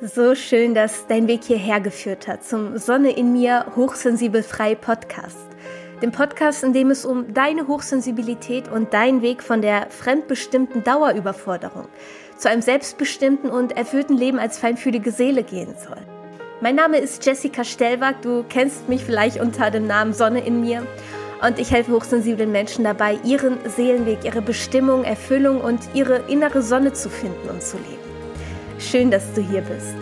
So schön, dass dein Weg hierher geführt hat zum Sonne in mir hochsensibel frei Podcast. Dem Podcast, in dem es um deine Hochsensibilität und deinen Weg von der fremdbestimmten Dauerüberforderung zu einem selbstbestimmten und erfüllten Leben als feinfühlige Seele gehen soll. Mein Name ist Jessica Stellwag, du kennst mich vielleicht unter dem Namen Sonne in mir und ich helfe hochsensiblen Menschen dabei, ihren Seelenweg, ihre Bestimmung, Erfüllung und ihre innere Sonne zu finden und zu leben. Schön, dass du hier bist.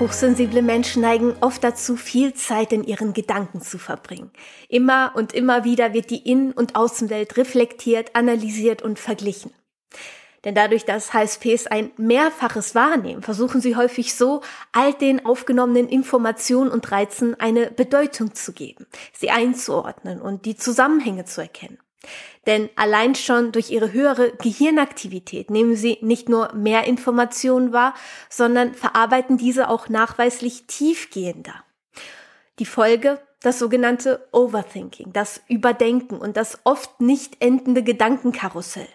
Hochsensible Menschen neigen oft dazu, viel Zeit in ihren Gedanken zu verbringen. Immer und immer wieder wird die Innen- und Außenwelt reflektiert, analysiert und verglichen. Denn dadurch, dass HSPs ein mehrfaches wahrnehmen, versuchen sie häufig so, all den aufgenommenen Informationen und Reizen eine Bedeutung zu geben, sie einzuordnen und die Zusammenhänge zu erkennen. Denn allein schon durch ihre höhere Gehirnaktivität nehmen sie nicht nur mehr Informationen wahr, sondern verarbeiten diese auch nachweislich tiefgehender. Die Folge, das sogenannte Overthinking, das Überdenken und das oft nicht endende Gedankenkarussell.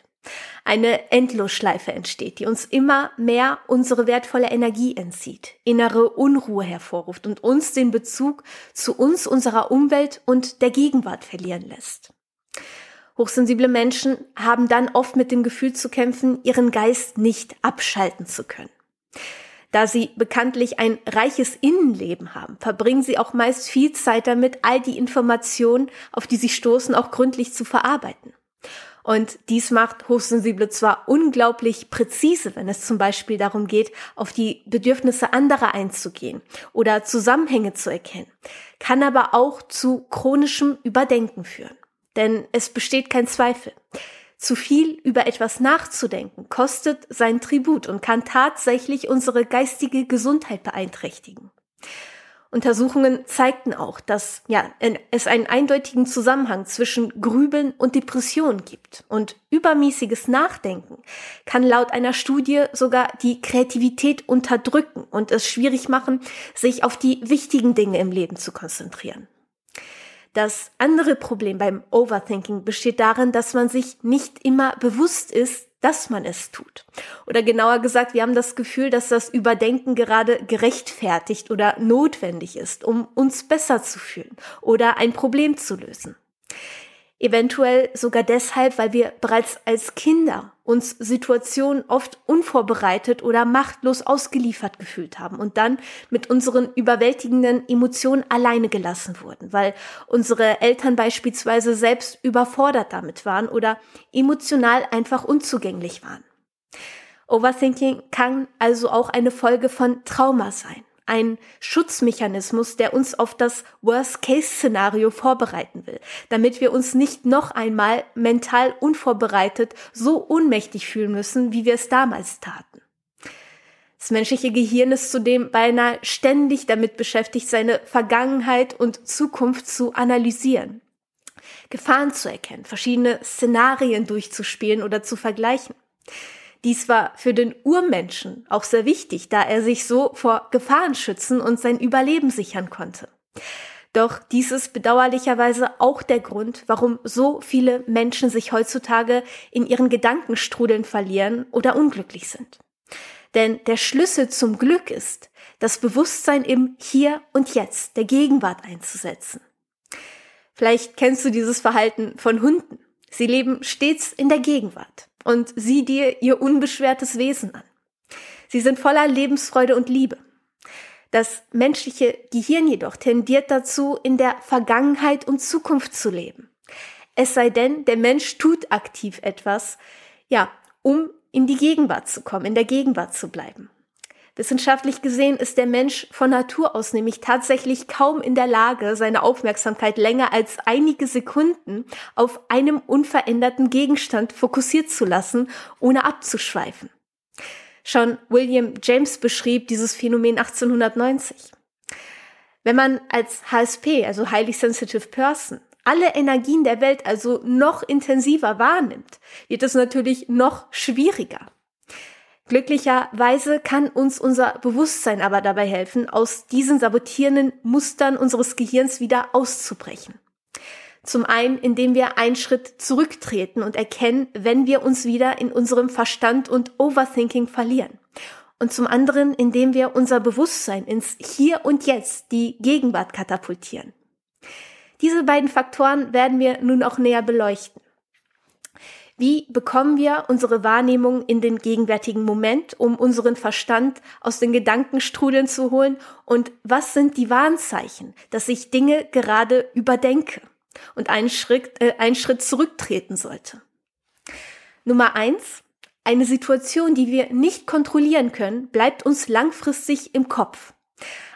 Eine Endlosschleife entsteht, die uns immer mehr unsere wertvolle Energie entzieht, innere Unruhe hervorruft und uns den Bezug zu uns, unserer Umwelt und der Gegenwart verlieren lässt. Hochsensible Menschen haben dann oft mit dem Gefühl zu kämpfen, ihren Geist nicht abschalten zu können. Da sie bekanntlich ein reiches Innenleben haben, verbringen sie auch meist viel Zeit damit, all die Informationen, auf die sie stoßen, auch gründlich zu verarbeiten. Und dies macht Hochsensible zwar unglaublich präzise, wenn es zum Beispiel darum geht, auf die Bedürfnisse anderer einzugehen oder Zusammenhänge zu erkennen, kann aber auch zu chronischem Überdenken führen. Denn es besteht kein Zweifel. Zu viel über etwas nachzudenken kostet sein Tribut und kann tatsächlich unsere geistige Gesundheit beeinträchtigen. Untersuchungen zeigten auch, dass ja, es einen eindeutigen Zusammenhang zwischen Grübeln und Depressionen gibt. Und übermäßiges Nachdenken kann laut einer Studie sogar die Kreativität unterdrücken und es schwierig machen, sich auf die wichtigen Dinge im Leben zu konzentrieren. Das andere Problem beim Overthinking besteht darin, dass man sich nicht immer bewusst ist, dass man es tut. Oder genauer gesagt, wir haben das Gefühl, dass das Überdenken gerade gerechtfertigt oder notwendig ist, um uns besser zu fühlen oder ein Problem zu lösen. Eventuell sogar deshalb, weil wir bereits als Kinder uns Situationen oft unvorbereitet oder machtlos ausgeliefert gefühlt haben und dann mit unseren überwältigenden Emotionen alleine gelassen wurden, weil unsere Eltern beispielsweise selbst überfordert damit waren oder emotional einfach unzugänglich waren. Overthinking kann also auch eine Folge von Trauma sein ein Schutzmechanismus, der uns auf das Worst-Case-Szenario vorbereiten will, damit wir uns nicht noch einmal mental unvorbereitet so ohnmächtig fühlen müssen, wie wir es damals taten. Das menschliche Gehirn ist zudem beinahe ständig damit beschäftigt, seine Vergangenheit und Zukunft zu analysieren, Gefahren zu erkennen, verschiedene Szenarien durchzuspielen oder zu vergleichen. Dies war für den Urmenschen auch sehr wichtig, da er sich so vor Gefahren schützen und sein Überleben sichern konnte. Doch dies ist bedauerlicherweise auch der Grund, warum so viele Menschen sich heutzutage in ihren Gedankenstrudeln verlieren oder unglücklich sind. Denn der Schlüssel zum Glück ist, das Bewusstsein im Hier und Jetzt, der Gegenwart einzusetzen. Vielleicht kennst du dieses Verhalten von Hunden. Sie leben stets in der Gegenwart und sieh dir ihr unbeschwertes Wesen an. Sie sind voller Lebensfreude und Liebe. Das menschliche Gehirn jedoch tendiert dazu, in der Vergangenheit und Zukunft zu leben. Es sei denn, der Mensch tut aktiv etwas, ja, um in die Gegenwart zu kommen, in der Gegenwart zu bleiben. Wissenschaftlich gesehen ist der Mensch von Natur aus nämlich tatsächlich kaum in der Lage, seine Aufmerksamkeit länger als einige Sekunden auf einem unveränderten Gegenstand fokussiert zu lassen, ohne abzuschweifen. Schon William James beschrieb dieses Phänomen 1890. Wenn man als HSP, also Highly Sensitive Person, alle Energien der Welt also noch intensiver wahrnimmt, wird es natürlich noch schwieriger. Glücklicherweise kann uns unser Bewusstsein aber dabei helfen, aus diesen sabotierenden Mustern unseres Gehirns wieder auszubrechen. Zum einen, indem wir einen Schritt zurücktreten und erkennen, wenn wir uns wieder in unserem Verstand und Overthinking verlieren. Und zum anderen, indem wir unser Bewusstsein ins Hier und Jetzt, die Gegenwart katapultieren. Diese beiden Faktoren werden wir nun auch näher beleuchten. Wie bekommen wir unsere Wahrnehmung in den gegenwärtigen Moment, um unseren Verstand aus den Gedankenstrudeln zu holen? Und was sind die Warnzeichen, dass ich Dinge gerade überdenke und einen Schritt, äh, einen Schritt zurücktreten sollte? Nummer eins. Eine Situation, die wir nicht kontrollieren können, bleibt uns langfristig im Kopf.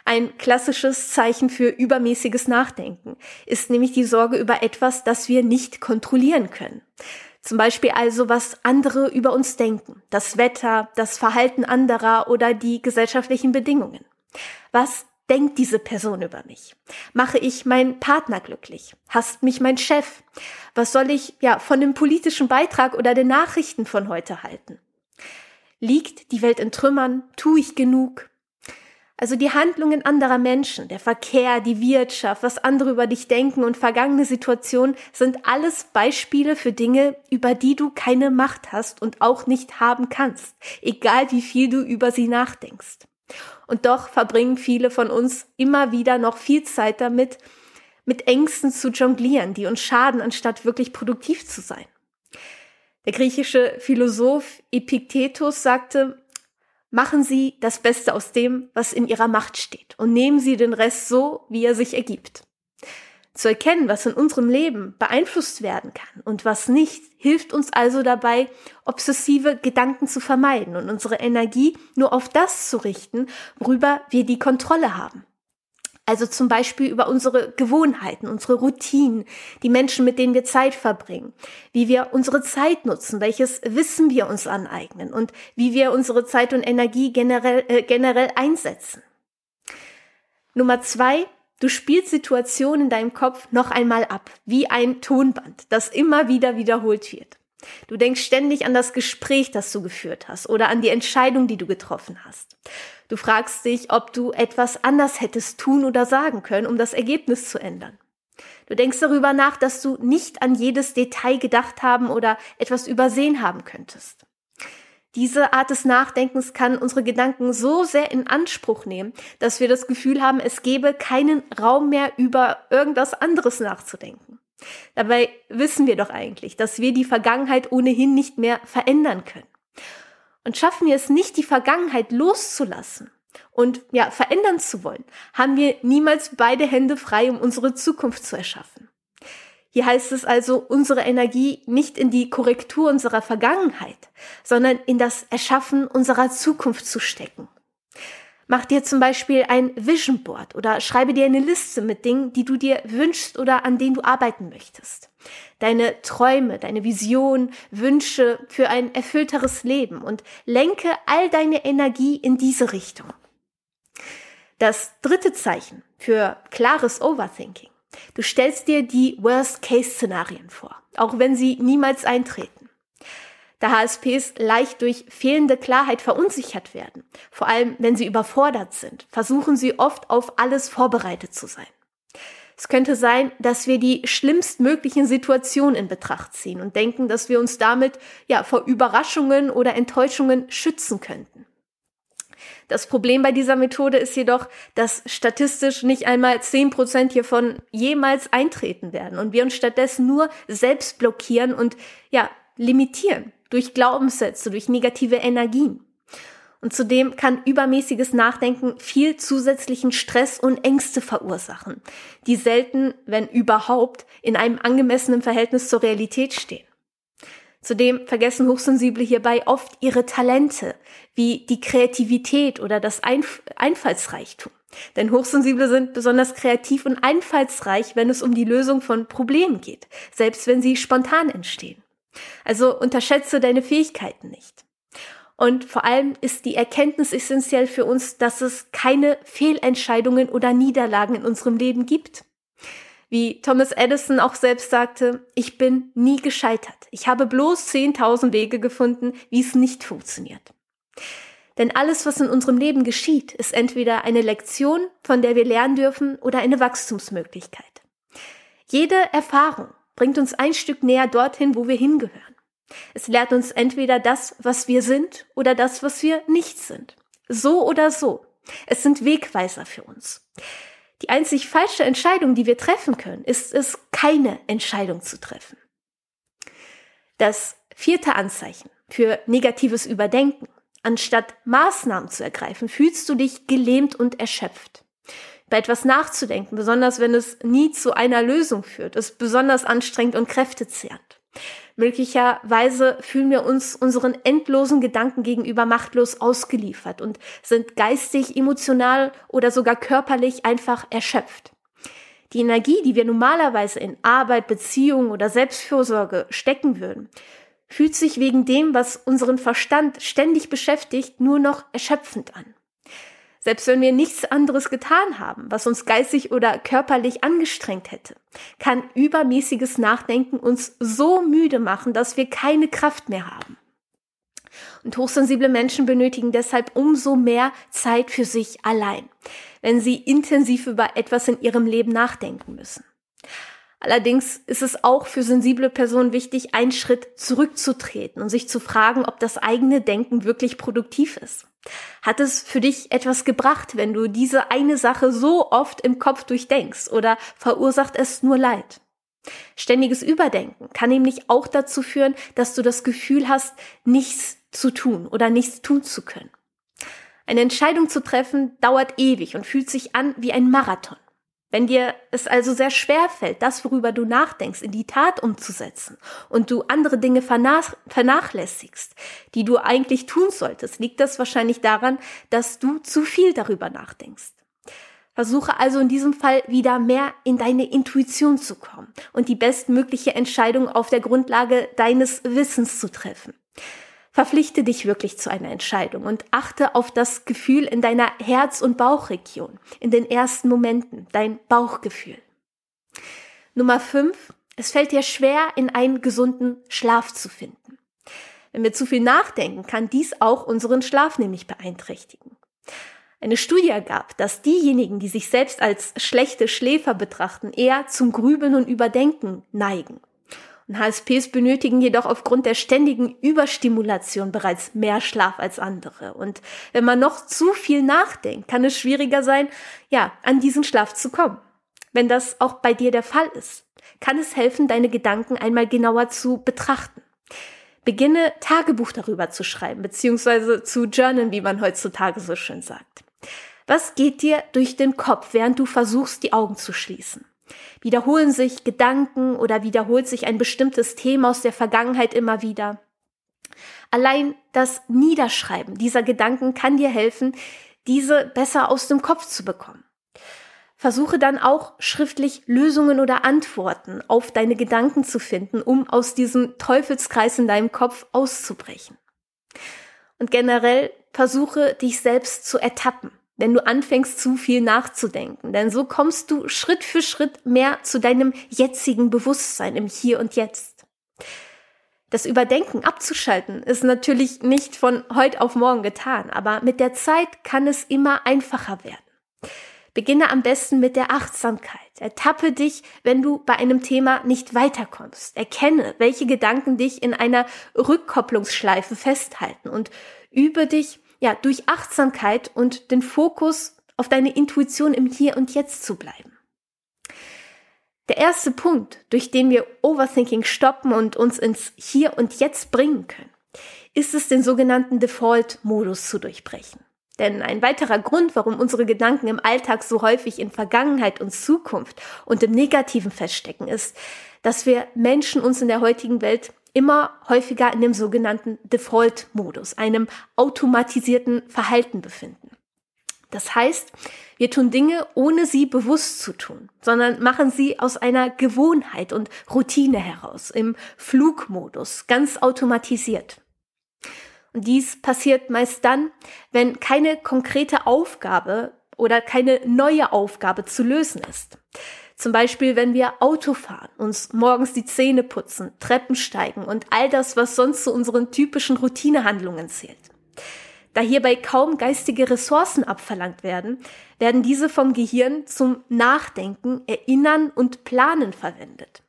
Ein klassisches Zeichen für übermäßiges Nachdenken ist nämlich die Sorge über etwas, das wir nicht kontrollieren können. Zum Beispiel also, was andere über uns denken, das Wetter, das Verhalten anderer oder die gesellschaftlichen Bedingungen. Was denkt diese Person über mich? Mache ich meinen Partner glücklich? Hasst mich mein Chef? Was soll ich ja von dem politischen Beitrag oder den Nachrichten von heute halten? Liegt die Welt in Trümmern? Tue ich genug? Also die Handlungen anderer Menschen, der Verkehr, die Wirtschaft, was andere über dich denken und vergangene Situationen sind alles Beispiele für Dinge, über die du keine Macht hast und auch nicht haben kannst, egal wie viel du über sie nachdenkst. Und doch verbringen viele von uns immer wieder noch viel Zeit damit, mit Ängsten zu jonglieren, die uns schaden, anstatt wirklich produktiv zu sein. Der griechische Philosoph Epiktetus sagte, Machen Sie das Beste aus dem, was in Ihrer Macht steht und nehmen Sie den Rest so, wie er sich ergibt. Zu erkennen, was in unserem Leben beeinflusst werden kann und was nicht, hilft uns also dabei, obsessive Gedanken zu vermeiden und unsere Energie nur auf das zu richten, worüber wir die Kontrolle haben. Also zum Beispiel über unsere Gewohnheiten, unsere Routinen, die Menschen, mit denen wir Zeit verbringen, wie wir unsere Zeit nutzen, welches Wissen wir uns aneignen und wie wir unsere Zeit und Energie generell, äh, generell einsetzen. Nummer zwei, du spielst Situationen in deinem Kopf noch einmal ab, wie ein Tonband, das immer wieder wiederholt wird. Du denkst ständig an das Gespräch, das du geführt hast oder an die Entscheidung, die du getroffen hast. Du fragst dich, ob du etwas anders hättest tun oder sagen können, um das Ergebnis zu ändern. Du denkst darüber nach, dass du nicht an jedes Detail gedacht haben oder etwas übersehen haben könntest. Diese Art des Nachdenkens kann unsere Gedanken so sehr in Anspruch nehmen, dass wir das Gefühl haben, es gebe keinen Raum mehr über irgendwas anderes nachzudenken. Dabei wissen wir doch eigentlich, dass wir die Vergangenheit ohnehin nicht mehr verändern können. Und schaffen wir es nicht, die Vergangenheit loszulassen und ja, verändern zu wollen, haben wir niemals beide Hände frei, um unsere Zukunft zu erschaffen. Hier heißt es also, unsere Energie nicht in die Korrektur unserer Vergangenheit, sondern in das Erschaffen unserer Zukunft zu stecken. Mach dir zum Beispiel ein Vision Board oder schreibe dir eine Liste mit Dingen, die du dir wünschst oder an denen du arbeiten möchtest. Deine Träume, deine Vision, Wünsche für ein erfüllteres Leben und lenke all deine Energie in diese Richtung. Das dritte Zeichen für klares Overthinking. Du stellst dir die Worst-Case-Szenarien vor, auch wenn sie niemals eintreten da HSPs leicht durch fehlende Klarheit verunsichert werden. Vor allem, wenn sie überfordert sind, versuchen sie oft auf alles vorbereitet zu sein. Es könnte sein, dass wir die schlimmstmöglichen Situationen in Betracht ziehen und denken, dass wir uns damit ja vor Überraschungen oder Enttäuschungen schützen könnten. Das Problem bei dieser Methode ist jedoch, dass statistisch nicht einmal zehn Prozent hiervon jemals eintreten werden und wir uns stattdessen nur selbst blockieren und ja, limitieren durch Glaubenssätze, durch negative Energien. Und zudem kann übermäßiges Nachdenken viel zusätzlichen Stress und Ängste verursachen, die selten, wenn überhaupt, in einem angemessenen Verhältnis zur Realität stehen. Zudem vergessen Hochsensible hierbei oft ihre Talente, wie die Kreativität oder das Einf Einfallsreichtum. Denn Hochsensible sind besonders kreativ und einfallsreich, wenn es um die Lösung von Problemen geht, selbst wenn sie spontan entstehen. Also unterschätze deine Fähigkeiten nicht. Und vor allem ist die Erkenntnis essentiell für uns, dass es keine Fehlentscheidungen oder Niederlagen in unserem Leben gibt. Wie Thomas Edison auch selbst sagte, ich bin nie gescheitert. Ich habe bloß 10.000 Wege gefunden, wie es nicht funktioniert. Denn alles, was in unserem Leben geschieht, ist entweder eine Lektion, von der wir lernen dürfen, oder eine Wachstumsmöglichkeit. Jede Erfahrung bringt uns ein Stück näher dorthin, wo wir hingehören. Es lehrt uns entweder das, was wir sind, oder das, was wir nicht sind. So oder so. Es sind Wegweiser für uns. Die einzig falsche Entscheidung, die wir treffen können, ist es, keine Entscheidung zu treffen. Das vierte Anzeichen für negatives Überdenken. Anstatt Maßnahmen zu ergreifen, fühlst du dich gelähmt und erschöpft. Bei etwas nachzudenken, besonders wenn es nie zu einer Lösung führt, ist besonders anstrengend und kräftezehrend. Möglicherweise fühlen wir uns unseren endlosen Gedanken gegenüber machtlos ausgeliefert und sind geistig, emotional oder sogar körperlich einfach erschöpft. Die Energie, die wir normalerweise in Arbeit, Beziehung oder Selbstfürsorge stecken würden, fühlt sich wegen dem, was unseren Verstand ständig beschäftigt, nur noch erschöpfend an. Selbst wenn wir nichts anderes getan haben, was uns geistig oder körperlich angestrengt hätte, kann übermäßiges Nachdenken uns so müde machen, dass wir keine Kraft mehr haben. Und hochsensible Menschen benötigen deshalb umso mehr Zeit für sich allein, wenn sie intensiv über etwas in ihrem Leben nachdenken müssen. Allerdings ist es auch für sensible Personen wichtig, einen Schritt zurückzutreten und sich zu fragen, ob das eigene Denken wirklich produktiv ist. Hat es für dich etwas gebracht, wenn du diese eine Sache so oft im Kopf durchdenkst oder verursacht es nur Leid? Ständiges Überdenken kann nämlich auch dazu führen, dass du das Gefühl hast, nichts zu tun oder nichts tun zu können. Eine Entscheidung zu treffen dauert ewig und fühlt sich an wie ein Marathon. Wenn dir es also sehr schwer fällt, das, worüber du nachdenkst, in die Tat umzusetzen und du andere Dinge vernach vernachlässigst, die du eigentlich tun solltest, liegt das wahrscheinlich daran, dass du zu viel darüber nachdenkst. Versuche also in diesem Fall wieder mehr in deine Intuition zu kommen und die bestmögliche Entscheidung auf der Grundlage deines Wissens zu treffen. Verpflichte dich wirklich zu einer Entscheidung und achte auf das Gefühl in deiner Herz- und Bauchregion, in den ersten Momenten, dein Bauchgefühl. Nummer fünf: Es fällt dir schwer, in einen gesunden Schlaf zu finden. Wenn wir zu viel nachdenken, kann dies auch unseren Schlaf nämlich beeinträchtigen. Eine Studie ergab, dass diejenigen, die sich selbst als schlechte Schläfer betrachten, eher zum Grübeln und Überdenken neigen. HSPs benötigen jedoch aufgrund der ständigen Überstimulation bereits mehr Schlaf als andere. Und wenn man noch zu viel nachdenkt, kann es schwieriger sein, ja, an diesen Schlaf zu kommen. Wenn das auch bei dir der Fall ist, kann es helfen, deine Gedanken einmal genauer zu betrachten. Beginne Tagebuch darüber zu schreiben, beziehungsweise zu journalen, wie man heutzutage so schön sagt. Was geht dir durch den Kopf, während du versuchst, die Augen zu schließen? Wiederholen sich Gedanken oder wiederholt sich ein bestimmtes Thema aus der Vergangenheit immer wieder? Allein das Niederschreiben dieser Gedanken kann dir helfen, diese besser aus dem Kopf zu bekommen. Versuche dann auch schriftlich Lösungen oder Antworten auf deine Gedanken zu finden, um aus diesem Teufelskreis in deinem Kopf auszubrechen. Und generell versuche dich selbst zu ertappen wenn du anfängst zu viel nachzudenken. Denn so kommst du Schritt für Schritt mehr zu deinem jetzigen Bewusstsein im Hier und Jetzt. Das Überdenken abzuschalten ist natürlich nicht von heute auf morgen getan, aber mit der Zeit kann es immer einfacher werden. Beginne am besten mit der Achtsamkeit. Ertappe dich, wenn du bei einem Thema nicht weiterkommst. Erkenne, welche Gedanken dich in einer Rückkopplungsschleife festhalten und übe dich ja, durch Achtsamkeit und den Fokus auf deine Intuition im Hier und Jetzt zu bleiben. Der erste Punkt, durch den wir Overthinking stoppen und uns ins Hier und Jetzt bringen können, ist es, den sogenannten Default-Modus zu durchbrechen. Denn ein weiterer Grund, warum unsere Gedanken im Alltag so häufig in Vergangenheit und Zukunft und im Negativen feststecken, ist, dass wir Menschen uns in der heutigen Welt immer häufiger in dem sogenannten Default-Modus, einem automatisierten Verhalten befinden. Das heißt, wir tun Dinge, ohne sie bewusst zu tun, sondern machen sie aus einer Gewohnheit und Routine heraus, im Flugmodus, ganz automatisiert. Und dies passiert meist dann, wenn keine konkrete Aufgabe oder keine neue Aufgabe zu lösen ist. Zum Beispiel, wenn wir Auto fahren, uns morgens die Zähne putzen, Treppen steigen und all das, was sonst zu unseren typischen Routinehandlungen zählt. Da hierbei kaum geistige Ressourcen abverlangt werden, werden diese vom Gehirn zum Nachdenken, Erinnern und Planen verwendet.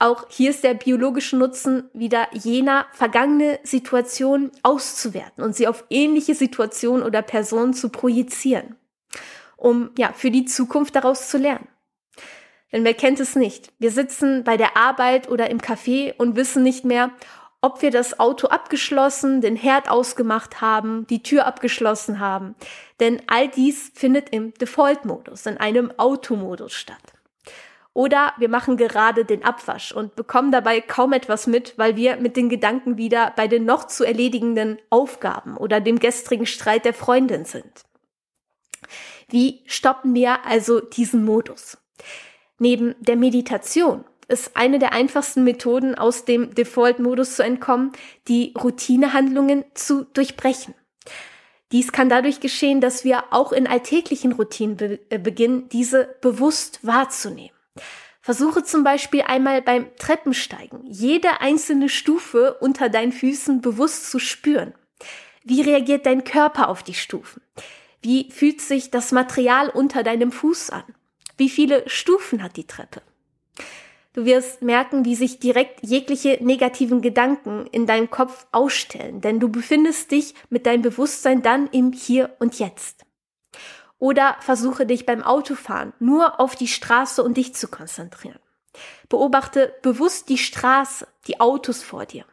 Auch hier ist der biologische Nutzen wieder jener, vergangene Situation auszuwerten und sie auf ähnliche Situationen oder Personen zu projizieren, um ja für die Zukunft daraus zu lernen. Denn wer kennt es nicht? Wir sitzen bei der Arbeit oder im Café und wissen nicht mehr, ob wir das Auto abgeschlossen, den Herd ausgemacht haben, die Tür abgeschlossen haben. Denn all dies findet im Default-Modus, in einem Automodus statt. Oder wir machen gerade den Abwasch und bekommen dabei kaum etwas mit, weil wir mit den Gedanken wieder bei den noch zu erledigenden Aufgaben oder dem gestrigen Streit der Freundin sind. Wie stoppen wir also diesen Modus? Neben der Meditation ist eine der einfachsten Methoden, aus dem Default-Modus zu entkommen, die Routinehandlungen zu durchbrechen. Dies kann dadurch geschehen, dass wir auch in alltäglichen Routinen be äh, beginnen, diese bewusst wahrzunehmen. Versuche zum Beispiel einmal beim Treppensteigen jede einzelne Stufe unter deinen Füßen bewusst zu spüren. Wie reagiert dein Körper auf die Stufen? Wie fühlt sich das Material unter deinem Fuß an? Wie viele Stufen hat die Treppe? Du wirst merken, wie sich direkt jegliche negativen Gedanken in deinem Kopf ausstellen, denn du befindest dich mit deinem Bewusstsein dann im Hier und Jetzt. Oder versuche dich beim Autofahren nur auf die Straße und dich zu konzentrieren. Beobachte bewusst die Straße, die Autos vor dir.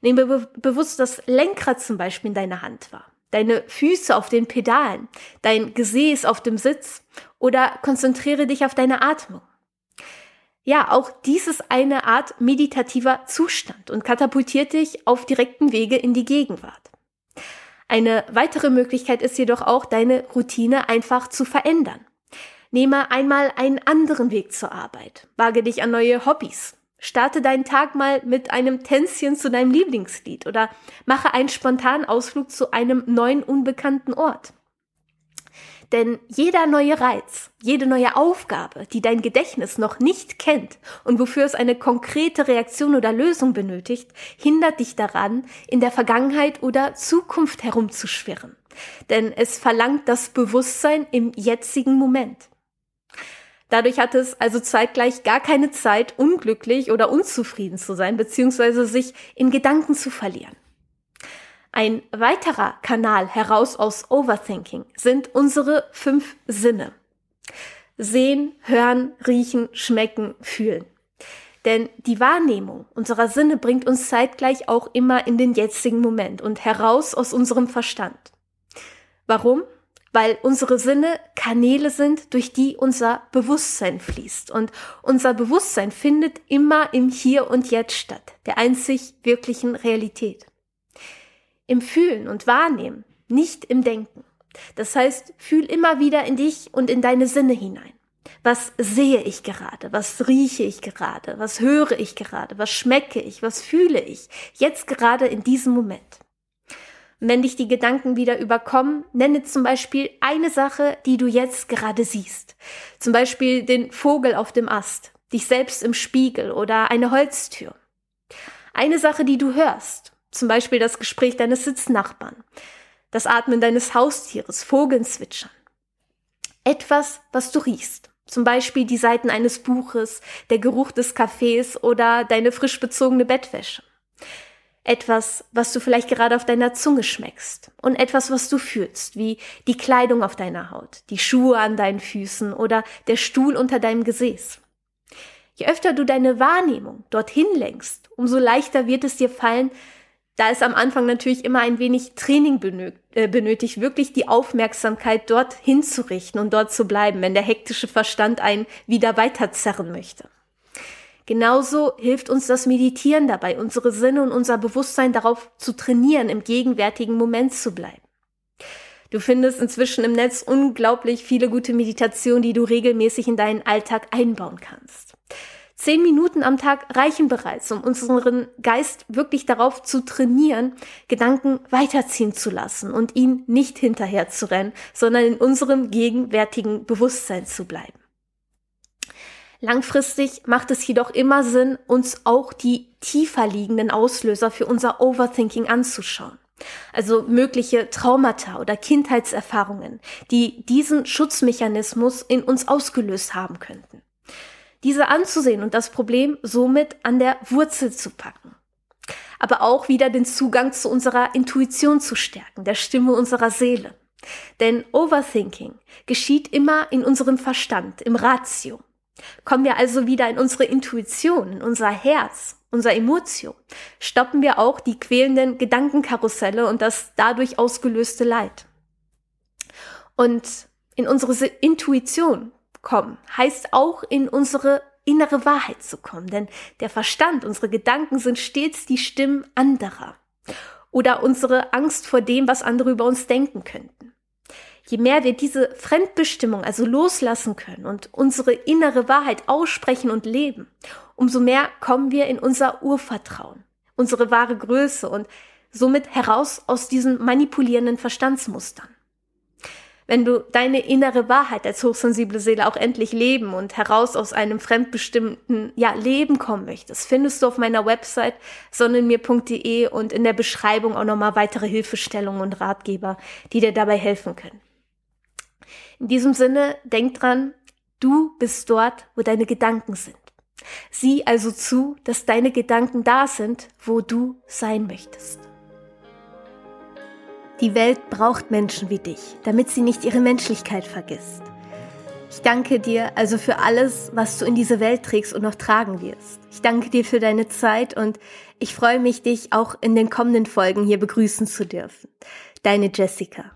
Nehme be bewusst das Lenkrad zum Beispiel in deiner Hand wahr, deine Füße auf den Pedalen, dein Gesäß auf dem Sitz oder konzentriere dich auf deine Atmung. Ja, auch dies ist eine Art meditativer Zustand und katapultiert dich auf direktem Wege in die Gegenwart. Eine weitere Möglichkeit ist jedoch auch, deine Routine einfach zu verändern. Nehme einmal einen anderen Weg zur Arbeit. Wage dich an neue Hobbys. Starte deinen Tag mal mit einem Tänzchen zu deinem Lieblingslied oder mache einen spontanen Ausflug zu einem neuen unbekannten Ort. Denn jeder neue Reiz, jede neue Aufgabe, die dein Gedächtnis noch nicht kennt und wofür es eine konkrete Reaktion oder Lösung benötigt, hindert dich daran, in der Vergangenheit oder Zukunft herumzuschwirren. Denn es verlangt das Bewusstsein im jetzigen Moment. Dadurch hat es also zeitgleich gar keine Zeit, unglücklich oder unzufrieden zu sein, beziehungsweise sich in Gedanken zu verlieren. Ein weiterer Kanal heraus aus Overthinking sind unsere fünf Sinne. Sehen, hören, riechen, schmecken, fühlen. Denn die Wahrnehmung unserer Sinne bringt uns zeitgleich auch immer in den jetzigen Moment und heraus aus unserem Verstand. Warum? Weil unsere Sinne Kanäle sind, durch die unser Bewusstsein fließt. Und unser Bewusstsein findet immer im Hier und Jetzt statt, der einzig wirklichen Realität im Fühlen und Wahrnehmen, nicht im Denken. Das heißt, fühl immer wieder in dich und in deine Sinne hinein. Was sehe ich gerade? Was rieche ich gerade? Was höre ich gerade? Was schmecke ich? Was fühle ich? Jetzt gerade in diesem Moment. Wenn dich die Gedanken wieder überkommen, nenne zum Beispiel eine Sache, die du jetzt gerade siehst. Zum Beispiel den Vogel auf dem Ast, dich selbst im Spiegel oder eine Holztür. Eine Sache, die du hörst zum Beispiel das Gespräch deines Sitznachbarn, das Atmen deines Haustieres, Vogeln zwitschern. Etwas, was du riechst. Zum Beispiel die Seiten eines Buches, der Geruch des Kaffees oder deine frisch bezogene Bettwäsche. Etwas, was du vielleicht gerade auf deiner Zunge schmeckst. Und etwas, was du fühlst, wie die Kleidung auf deiner Haut, die Schuhe an deinen Füßen oder der Stuhl unter deinem Gesäß. Je öfter du deine Wahrnehmung dorthin lenkst, umso leichter wird es dir fallen, da ist am Anfang natürlich immer ein wenig Training äh, benötigt, wirklich die Aufmerksamkeit dort hinzurichten und dort zu bleiben, wenn der hektische Verstand einen wieder weiterzerren möchte. Genauso hilft uns das Meditieren dabei, unsere Sinne und unser Bewusstsein darauf zu trainieren, im gegenwärtigen Moment zu bleiben. Du findest inzwischen im Netz unglaublich viele gute Meditationen, die du regelmäßig in deinen Alltag einbauen kannst. Zehn Minuten am Tag reichen bereits, um unseren Geist wirklich darauf zu trainieren, Gedanken weiterziehen zu lassen und ihn nicht hinterher zu rennen, sondern in unserem gegenwärtigen Bewusstsein zu bleiben. Langfristig macht es jedoch immer Sinn, uns auch die tiefer liegenden Auslöser für unser Overthinking anzuschauen. Also mögliche Traumata oder Kindheitserfahrungen, die diesen Schutzmechanismus in uns ausgelöst haben könnten. Diese anzusehen und das Problem somit an der Wurzel zu packen. Aber auch wieder den Zugang zu unserer Intuition zu stärken, der Stimme unserer Seele. Denn Overthinking geschieht immer in unserem Verstand, im Ratio. Kommen wir also wieder in unsere Intuition, in unser Herz, unser Emotio, stoppen wir auch die quälenden Gedankenkarusselle und das dadurch ausgelöste Leid. Und in unsere Intuition kommen heißt auch in unsere innere Wahrheit zu kommen, denn der Verstand, unsere Gedanken sind stets die Stimmen anderer oder unsere Angst vor dem, was andere über uns denken könnten. Je mehr wir diese Fremdbestimmung also loslassen können und unsere innere Wahrheit aussprechen und leben, umso mehr kommen wir in unser Urvertrauen, unsere wahre Größe und somit heraus aus diesen manipulierenden Verstandsmustern. Wenn du deine innere Wahrheit als hochsensible Seele auch endlich leben und heraus aus einem fremdbestimmten ja, Leben kommen möchtest, findest du auf meiner Website sonnenmir.de und in der Beschreibung auch nochmal weitere Hilfestellungen und Ratgeber, die dir dabei helfen können. In diesem Sinne, denk dran, du bist dort, wo deine Gedanken sind. Sieh also zu, dass deine Gedanken da sind, wo du sein möchtest. Die Welt braucht Menschen wie dich, damit sie nicht ihre Menschlichkeit vergisst. Ich danke dir also für alles, was du in diese Welt trägst und noch tragen wirst. Ich danke dir für deine Zeit und ich freue mich, dich auch in den kommenden Folgen hier begrüßen zu dürfen. Deine Jessica.